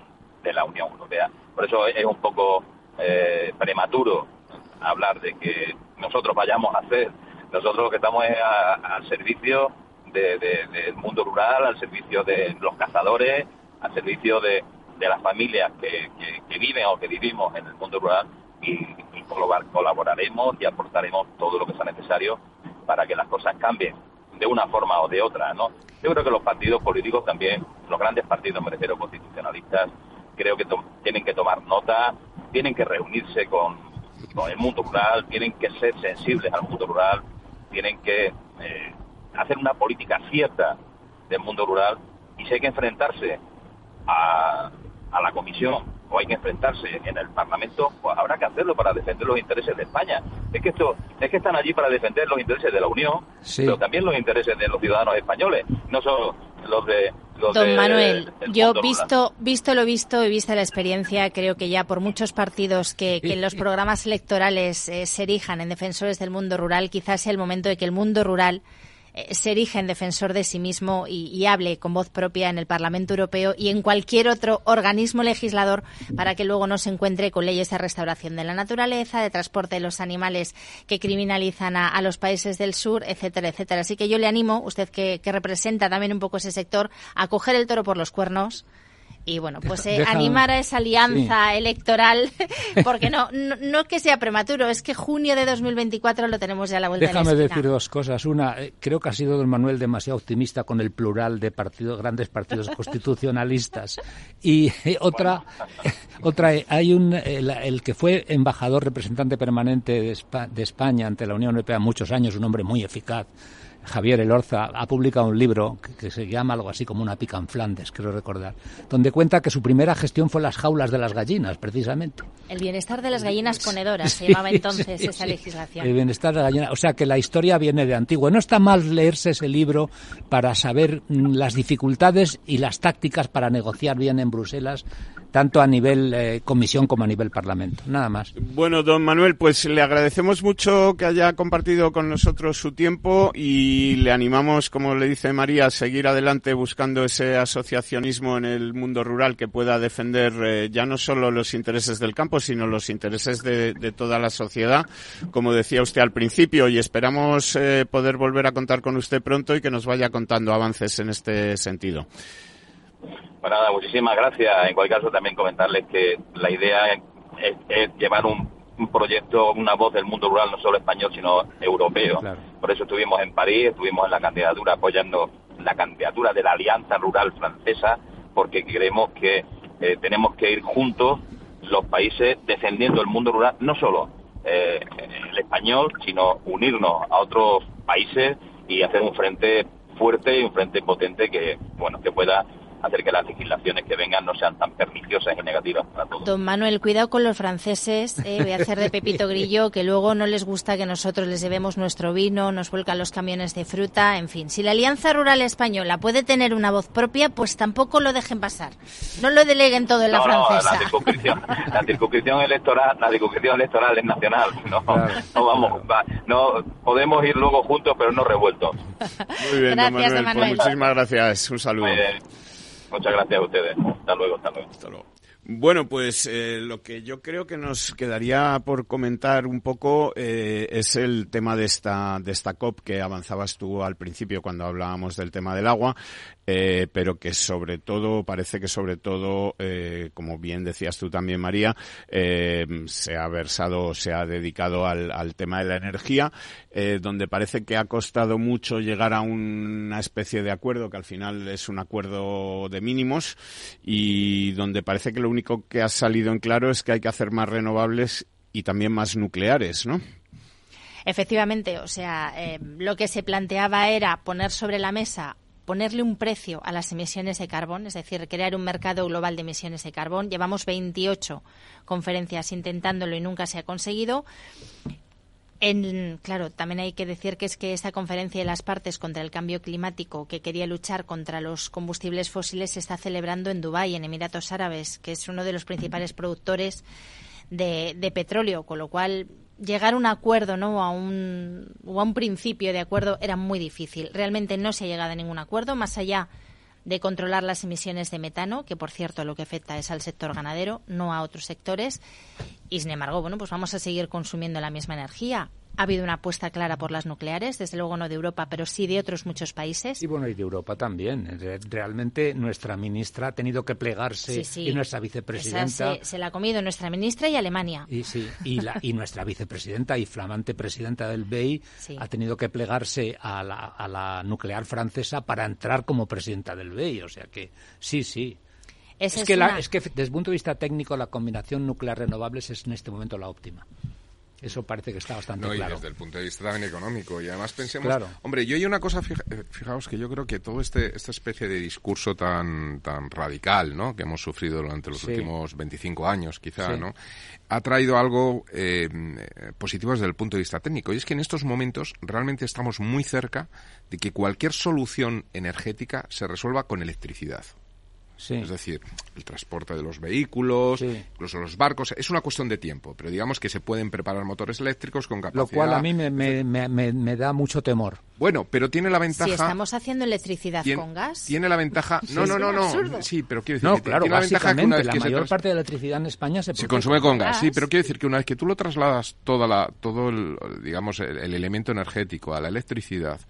de la Unión Europea. Por eso es un poco eh, prematuro hablar de que nosotros vayamos a hacer. Nosotros lo que estamos es al servicio del mundo rural, al servicio de los cazadores, al servicio de, las familias que, viven o que vivimos en el mundo rural y, colaboraremos y aportaremos todo lo que sea necesario para que las cosas cambien de una forma o de otra, ¿no? Yo creo que los partidos políticos también, los grandes partidos, me constitucionalistas, creo que tienen que tomar nota, tienen que reunirse con, el mundo rural, tienen que ser sensibles al mundo rural, tienen que eh, hacer una política cierta del mundo rural y si hay que enfrentarse a, a la comisión o hay que enfrentarse en el Parlamento, pues habrá que hacerlo para defender los intereses de España. Es que esto, es que están allí para defender los intereses de la Unión, pero también los intereses de los ciudadanos españoles, no solo los de los Don Manuel, yo visto visto lo visto y vista la experiencia, creo que ya por muchos partidos que, en los programas electorales eh, se erijan en defensores del mundo rural, quizás sea el momento de que el mundo rural eh, se erige en defensor de sí mismo y, hable con voz propia en el Parlamento Europeo y en cualquier otro organismo legislador para que luego no se encuentre con leyes de restauración de la naturaleza, de transporte de los animales que criminalizan a, los países del sur, etcétera, etcétera. Así que yo le animo, usted que, que representa también un poco ese sector, a coger el toro por los cuernos y bueno, pues *laughs* eh, animar a esa alianza electoral, *laughs* porque no, *laughs* no, que sea prematuro, es que junio de 2024 lo tenemos ya a la vuelta Déjame de decir dos cosas. Una, eh, creo que ha sido don Manuel demasiado optimista con el plural de partidos, grandes partidos constitucionalistas. Y eh, otra, otra, hay un, el, que fue embajador representante permanente de, de España ante la Unión Europea muchos años, un hombre muy eficaz Javier Elorza ha publicado un libro que, se llama algo así como una pica en Flandes, creo recordar, donde cuenta que su primera gestión fue las jaulas de las gallinas, precisamente. El bienestar de las gallinas ponedoras se llamaba entonces esa legislación. El bienestar de las gallinas, o sea que la historia viene de antiguo. No está mal leerse ese libro para saber mm, las dificultades y las tácticas para negociar bien en Bruselas tanto a nivel eh, comisión como a nivel parlamento. Nada más. Bueno, don Manuel, pues le agradecemos mucho que haya compartido con nosotros su tiempo y le animamos, como le dice María, a seguir adelante buscando ese asociacionismo en el mundo rural que pueda defender eh, ya no solo los intereses del campo, sino los intereses de, toda la sociedad, como decía usted al principio, y esperamos eh, poder volver a contar con usted pronto y que nos vaya contando avances en este sentido. Pues nada, muchísimas gracias. En cualquier caso, también comentarles que la idea es, llevar un, proyecto, una voz del mundo rural, no solo español, sino europeo. Por eso estuvimos en París, estuvimos en la candidatura apoyando la candidatura de la Alianza Rural Francesa, porque creemos que eh, tenemos que ir juntos los países defendiendo el mundo rural, no solo eh, el español, sino unirnos a otros países y hacer un frente fuerte y un frente potente que, bueno, que pueda hacer que las legislaciones que vengan no sean tan perniciosas y negativas para todos. Don Manuel, cuidado con los franceses, eh, voy a hacer de Pepito *laughs* Grillo, que luego no les gusta que nosotros les llevemos nuestro vino, nos vuelcan los camiones de fruta, en fin. Si la Alianza Rural Española puede tener una voz propia, pues tampoco lo dejen pasar. No lo deleguen todo en la francesa. la circunscripción, la circunscripción electoral, la circunscripción electoral es nacional. No, no vamos, no podemos ir luego juntos, pero no revueltos. Muy bien, gracias, don Manuel. Pues muchísimas gracias. Un saludo. Muchas gracias a ustedes. Hasta luego, hasta luego. Hasta luego. Bueno, pues eh, lo que yo creo que nos quedaría por comentar un poco eh, es el tema de esta de esta COP que avanzabas tú al principio cuando hablábamos del tema del agua, eh, pero que sobre todo parece que sobre todo, como bien decías tú también María, se ha versado, se ha dedicado al, al tema de la energía, donde parece que ha costado mucho llegar a una especie de acuerdo que al final es un acuerdo de mínimos y donde parece que lo único que ha salido en claro es que hay que hacer más renovables y también más nucleares, ¿no? Efectivamente, o sea, eh, lo que se planteaba era poner sobre la mesa ponerle un precio a las emisiones de carbón, es decir, crear un mercado global de emisiones de carbón. Llevamos 28 conferencias intentándolo y nunca se ha conseguido. En, claro, también hay que decir que es que esta conferencia de las partes contra el cambio climático que quería luchar contra los combustibles fósiles se está celebrando en Dubái, en Emiratos Árabes, que es uno de los principales productores de, petróleo, con lo cual llegar a un acuerdo, ¿no? A un, o a un principio de acuerdo era muy difícil. Realmente no se ha llegado a ningún acuerdo, más allá de controlar las emisiones de metano, que por cierto lo que afecta es al sector ganadero, no a otros sectores. Y sin embargo, bueno, pues vamos a seguir consumiendo la misma energía. Ha habido una apuesta clara por las nucleares, desde luego no de Europa, pero sí de otros muchos países. Y bueno, y de Europa también. Realmente nuestra ministra ha tenido que plegarse y nuestra vicepresidenta. se, la ha comido nuestra ministra y Alemania. Y sí, y, la, y nuestra vicepresidenta y flamante presidenta del BEI ha tenido que plegarse a la, a la nuclear francesa para entrar como presidenta del BEI. O sea que sí, sí. Es, que es que desde el punto de vista técnico la combinación nuclear renovables es en este momento la óptima. Eso parece que está bastante no, claro. Y desde el punto de vista también económico. Y además pensemos, hombre, yo hay una cosa, eh, fijaos que yo creo que todo este esta especie de discurso tan tan radical, ¿no? Que hemos sufrido durante los últimos 25 años, quizá, ¿no? Ha traído algo eh, positivo desde el punto de vista técnico. Y es que en estos momentos realmente estamos muy cerca de que cualquier solución energética se resuelva con electricidad. Es decir, el transporte de los vehículos, incluso los barcos. Es una cuestión de tiempo, pero digamos que se pueden preparar motores eléctricos con capacidad. Lo cual a mí me, me, me, da mucho temor. Bueno, pero tiene la ventaja. Si estamos haciendo electricidad con gas. Tiene la ventaja. *laughs* No, no, no, no. Sí, pero quiero decir. No, claro, tiene la ventaja que una vez la mayor parte de la electricidad en España se, se consume con gas. Sí, pero quiero decir que una vez que tú lo trasladas toda la, todo el, digamos, el elemento energético a la electricidad,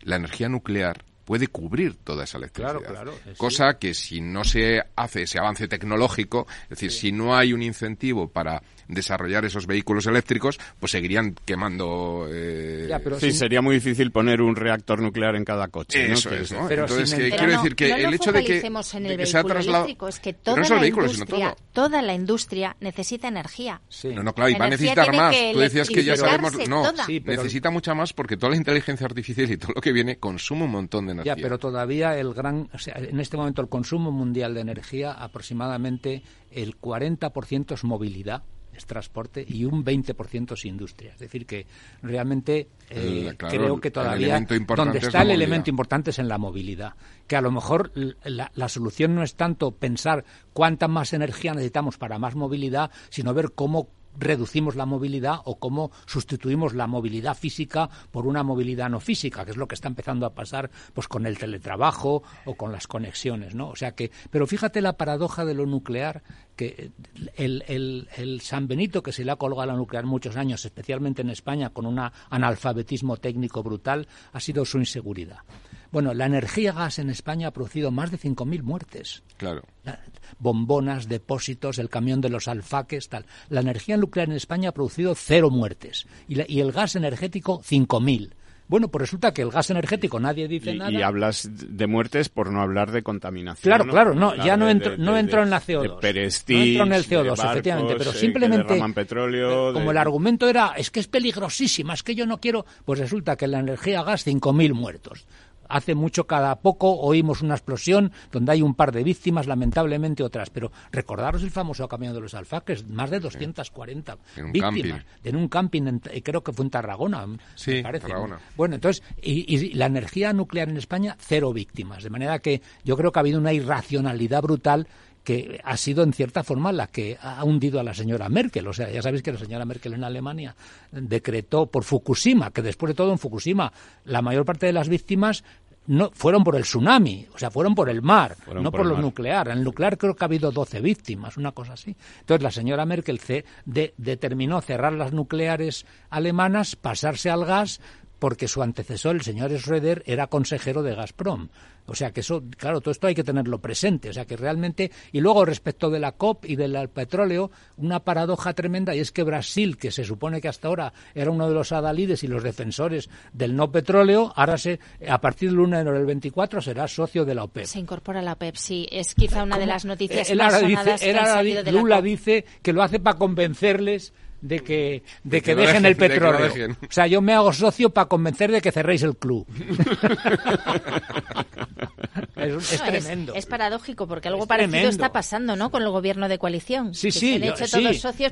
la energía nuclear puede cubrir toda esa electricidad. Claro, claro, Cosa que si no se hace ese avance tecnológico, es decir, si no hay un incentivo para desarrollar esos vehículos eléctricos, pues seguirían quemando. Eh... sí, sería muy difícil poner un reactor nuclear en cada coche. Eso es, ¿no? Entonces, quiero decir que el hecho de que, en el se ha trasladado. Es que toda, la industria, toda la industria necesita energía. No, no, claro, y va a necesitar más. Tú decías que ya sabemos. No, necesita mucha más porque toda la inteligencia artificial y todo lo que viene consume un montón de energía. Ya, pero todavía el gran. O sea, en este momento el consumo mundial de energía aproximadamente el 40% es movilidad es transporte y un 20% es industria. Es decir, que realmente eh, creo que todavía donde está el elemento importante es en la movilidad. Que a lo mejor la, la, solución no es tanto pensar cuánta más energía necesitamos para más movilidad, sino ver cómo reducimos la movilidad o cómo sustituimos la movilidad física por una movilidad no física, que es lo que está empezando a pasar pues con el teletrabajo o con las conexiones, ¿no? O sea que, pero fíjate la paradoja de lo nuclear, que el, el, el San Benito que se le ha colgado a la nuclear muchos años, especialmente en España, con un analfabetismo técnico brutal, ha sido su inseguridad. Bueno, la energía gas en España ha producido más de 5.000 muertes. Claro. bombonas, depósitos, el camión de los alfaques, tal. La energía nuclear en España ha producido cero muertes y, y el gas energético 5.000. Bueno, pues resulta que el gas energético nadie dice nada. Y hablas de muertes por no hablar de contaminación. Claro, claro, no, ya no entro, no entro en la CO2. no entro en el CO2, efectivamente, pero simplemente petróleo, como el argumento era es que es peligrosísima, es que yo no quiero, pues resulta que la energía gas 5000 muertos hace mucho cada poco oímos una explosión donde hay un par de víctimas, lamentablemente otras. Pero recordaros el famoso camión de los alfaques, más de 240 víctimas en un camping, creo que fue en Tarragona, sí, parece. Tarragona. Bueno, entonces, y, y la energía nuclear en España, cero víctimas. De manera que yo creo que ha habido una irracionalidad brutal que ha sido en cierta forma la que ha hundido a la señora Merkel. O sea, ya sabéis que la señora Merkel en Alemania decretó por Fukushima, que después de todo en Fukushima la mayor parte de las víctimas no fueron por el tsunami, o sea, fueron por el mar, no por, lo nuclear. En el nuclear creo que ha habido 12 víctimas, una cosa así. Entonces la señora Merkel determinó cerrar las nucleares alemanas, pasarse al gas, porque su antecesor, el señor Schroeder, era consejero de Gazprom. O sea que eso, claro, todo esto hay que tenerlo presente. O sea que realmente, y luego respecto de la COP y del petróleo, una paradoja tremenda y es que Brasil, que se supone que hasta ahora era uno de los adalides y los defensores del no petróleo, ahora se, a partir del 1 de enero del 24 será socio de la OPEP. Se incorpora a la OPEP, sí. Es quizá una de las noticias más sonadas dice, que Lula dice que lo hace para convencerles de que, de, que, dejen, el petróleo. O sea, yo me hago socio para convencer de que cerréis el club. *laughs* es, tremendo. Es, paradójico porque algo parecido está pasando, ¿no? Con el gobierno de coalición. Sí, sí, me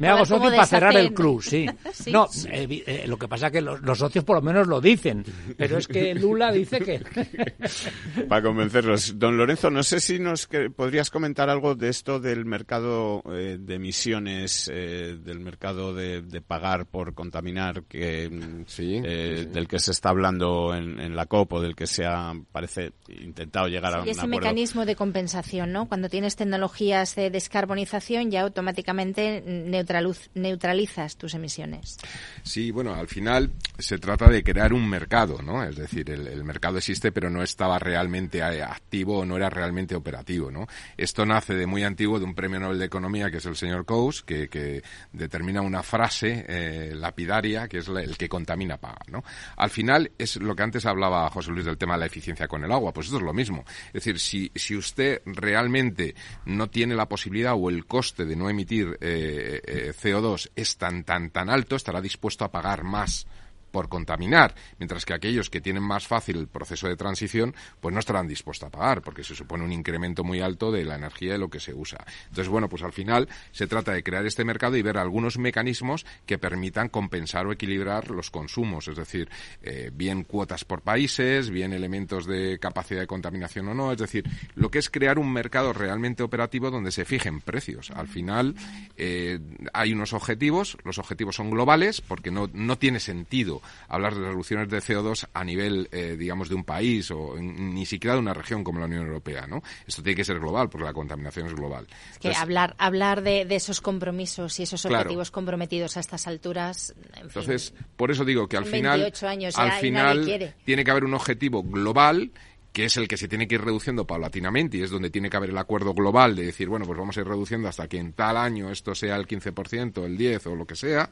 hago socio para cerrar el club, *laughs* sí. no, eh, eh, lo que pasa es que los, socios por lo menos lo dicen, pero es que Lula dice que... *laughs* para convencerlos. Don Lorenzo, no sé si nos podrías comentar algo de esto del mercado eh, de emisiones, del mercado de de, pagar por contaminar que mm, eh, del que se está hablando en, la COP o del que se ha parece intentado llegar a un ese mecanismo de compensación, ¿no? Cuando tienes tecnologías de descarbonización ya automáticamente neutralizas tus emisiones. Sí, bueno, al final se trata de crear un mercado, ¿no? Es decir, el, mercado existe pero no estaba realmente eh, activo o no era realmente operativo, ¿no? Esto nace de muy antiguo de un premio Nobel de Economía que es el señor Coase, que, que determina una frase eh, lapidaria que es el que contamina paga, ¿no? Al final es lo que antes hablaba José Luis del tema de la eficiencia con el agua, pues esto es lo mismo. Es decir, si, si usted realmente no tiene la posibilidad o el coste de no emitir eh, eh, CO2 es tan, tan, tan alto, estará dispuesto a pagar más por contaminar, mientras que aquellos que tienen más fácil el proceso de transición, pues no estarán dispuestos a pagar, porque se supone un incremento muy alto de la energía de lo que se usa. Entonces, bueno, pues al final se trata de crear este mercado y ver algunos mecanismos que permitan compensar o equilibrar los consumos, es decir, eh, bien cuotas por países, bien elementos de capacidad de contaminación o no, es decir, lo que es crear un mercado realmente operativo donde se fijen precios. Al final eh, hay unos objetivos, los objetivos son globales, porque no, no tiene sentido hablar de reducciones de CO2 a nivel, eh, digamos, de un país o ni siquiera de una región como la Unión Europea, ¿no? Esto tiene que ser global porque la contaminación es global. Es que hablar, hablar de, esos compromisos y esos objetivos comprometidos a estas alturas. Entonces, por eso digo que al final, al final tiene que haber un objetivo global que es el que se tiene que ir reduciendo paulatinamente y es donde tiene que haber el acuerdo global de decir, bueno, pues vamos a ir reduciendo hasta que en tal año esto sea el 15%, el 10% o lo que sea,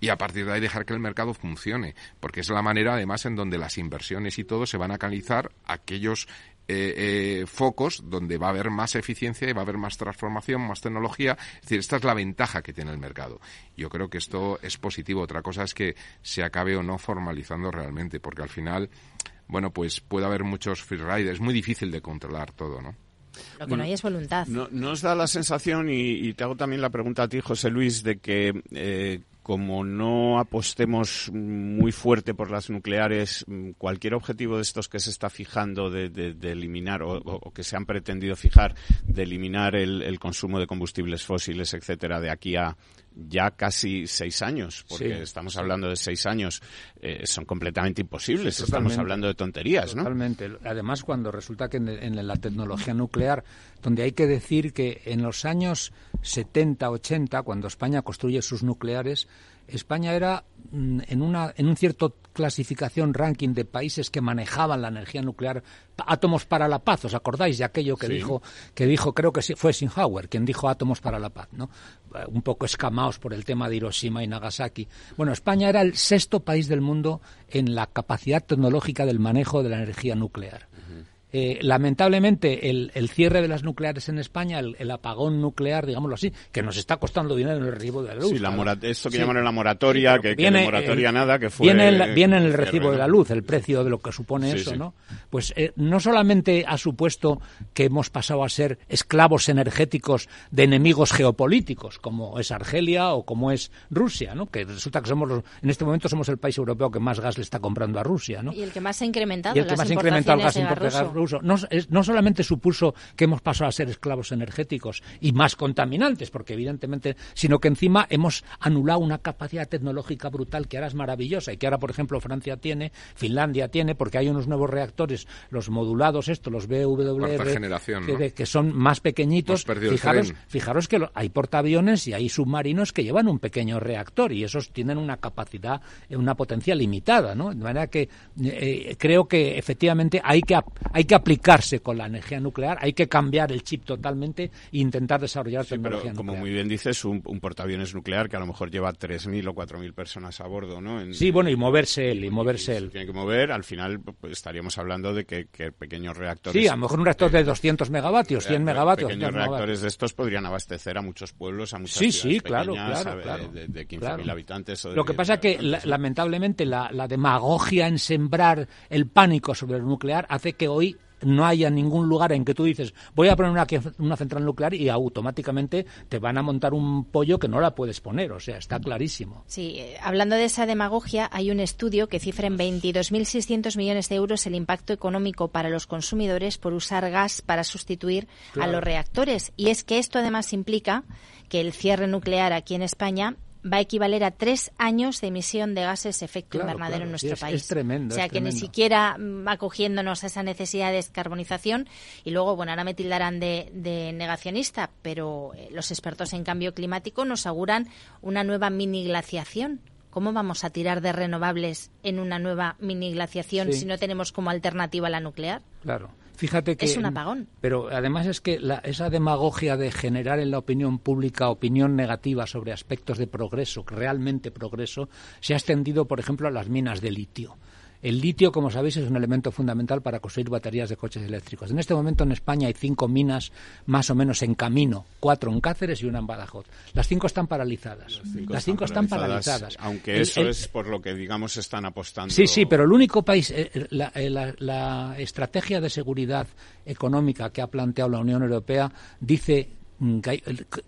y a partir de ahí dejar que el mercado funcione, porque es la manera además en donde las inversiones y todo se van a canalizar aquellos eh, eh, focos donde va a haber más eficiencia y va a haber más transformación, más tecnología. Es decir, esta es la ventaja que tiene el mercado. Yo creo que esto es positivo. Otra cosa es que se acabe o no formalizando realmente, porque al final, bueno, pues puede haber muchos free riders. Es muy difícil de controlar todo, ¿no? Lo que no hay es voluntad. No, nos da la sensación, y, te hago también la pregunta a ti, José Luis, de que eh, como no apostemos muy fuerte por las nucleares, cualquier objetivo de estos que se está fijando de, eliminar o, que se han pretendido fijar de eliminar el, consumo de combustibles fósiles, etcétera, de aquí a ya casi seis años, porque estamos hablando de seis años, eh, son completamente imposibles. estamos hablando de tonterías, ¿no? Totalmente. Además, cuando resulta que en, la tecnología nuclear, donde hay que decir que en los años 70, 80, cuando España construye sus nucleares, España era mm, en, una, en un cierto clasificación ranking de países que manejaban la energía nuclear, átomos para la paz, ¿os acordáis de aquello que dijo, que dijo, creo que fue Eisenhower quien dijo átomos para la paz, ¿no? Eh, un poco escamaos por el tema de Hiroshima y Nagasaki. Bueno, España era el sexto país del mundo en la capacidad tecnológica del manejo de la energía nuclear. Eh, lamentablemente, el, cierre de las nucleares en España, el, apagón nuclear, digámoslo así, que nos está costando dinero en el recibo de la luz. Sí, la que llaman la moratoria, que, viene, moratoria nada, que fue... Viene, en el recibo de la luz, el precio de lo que supone eso, ¿no? Pues eh, no solamente ha supuesto que hemos pasado a ser esclavos energéticos de enemigos geopolíticos, como es Argelia o como es Rusia, ¿no? Que resulta que somos en este momento somos el país europeo que más gas le está comprando a Rusia, ¿no? Y el que más ha incrementado, y el que más ha incrementado el gas importado no, no solamente supuso que hemos pasado a ser esclavos energéticos y más contaminantes, porque evidentemente, sino que encima hemos anulado una capacidad tecnológica brutal que ahora es maravillosa y que ahora, por ejemplo, Francia tiene, Finlandia tiene, porque hay unos nuevos reactores, los modulados, estos, los BWR, que, son más pequeñitos. Fijaros, fijaros que hay portaaviones y hay submarinos que llevan un pequeño reactor y esos tienen una capacidad, una potencia limitada, ¿no? De manera que eh, creo que efectivamente hay que, hay que aplicarse con la energía nuclear, hay que cambiar el chip totalmente e intentar desarrollar tecnología pero, Como muy bien dices, un, portaaviones nuclear que a lo mejor lleva 3.000 o 4.000 personas a bordo, ¿no? sí, bueno, y moverse él, y moverse él. tiene que mover, al final pues, estaríamos hablando de que, pequeños reactores... Sí, a lo mejor un reactor de 200 megavatios, 100 megavatios. Pequeños reactores de estos podrían abastecer a muchos pueblos, a muchas sí, ciudades sí, claro, claro, de, de 15.000 habitantes. Lo que pasa es que, lamentablemente, la, la demagogia en sembrar el pánico sobre el nuclear hace que hoy no haya ningún lugar en que tú dices voy a poner una, una central nuclear y automáticamente te van a montar un pollo que no la puedes poner. O sea, está clarísimo. Sí, eh, hablando de esa demagogia, hay un estudio que cifra en 22.600 millones de euros el impacto económico para los consumidores por usar gas para sustituir a los reactores. Y es que esto además implica que el cierre nuclear aquí en España va a equivaler a tres años de emisión de gases efecto invernadero en nuestro país. Es tremendo. O sea, que ni siquiera mm, acogiéndonos a esa necesidad de descarbonización. Y luego, bueno, ahora me tildarán de, de negacionista, pero eh, los expertos en cambio climático nos auguran una nueva mini glaciación. ¿Cómo vamos a tirar de renovables en una nueva mini glaciación si no tenemos como alternativa la nuclear? Claro. Fíjate que es un apagón. Pero además es que esa demagogia de generar en la opinión pública opinión negativa sobre aspectos de progreso, realmente progreso, se ha extendido, por ejemplo, a las minas de litio. El litio, como sabéis, es un elemento fundamental para construir baterías de coches eléctricos. En este momento en España hay cinco minas más o menos en camino, cuatro en Cáceres y una en Badajoz. Las cinco están paralizadas. Las cinco, están, paralizadas, Aunque eso es por lo que, digamos, están apostando. Sí, sí, pero el único país, eh, eh, eh, la estrategia de seguridad económica que ha planteado la Unión Europea dice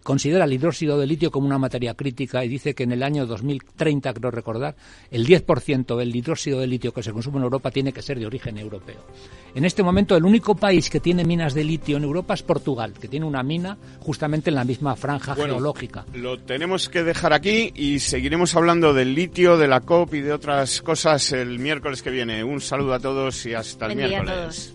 considera el hidróxido de litio como una materia crítica y dice que en el año 2030, creo recordar, el 10% del hidróxido de litio que se consume en Europa tiene que ser de origen europeo. En este momento, el único país que tiene minas de litio en Europa es Portugal, que tiene una mina justamente en la misma franja geológica. Lo tenemos que dejar aquí y seguiremos hablando del litio, de la COP y de otras cosas el miércoles que viene. Un saludo a todos y hasta el miércoles.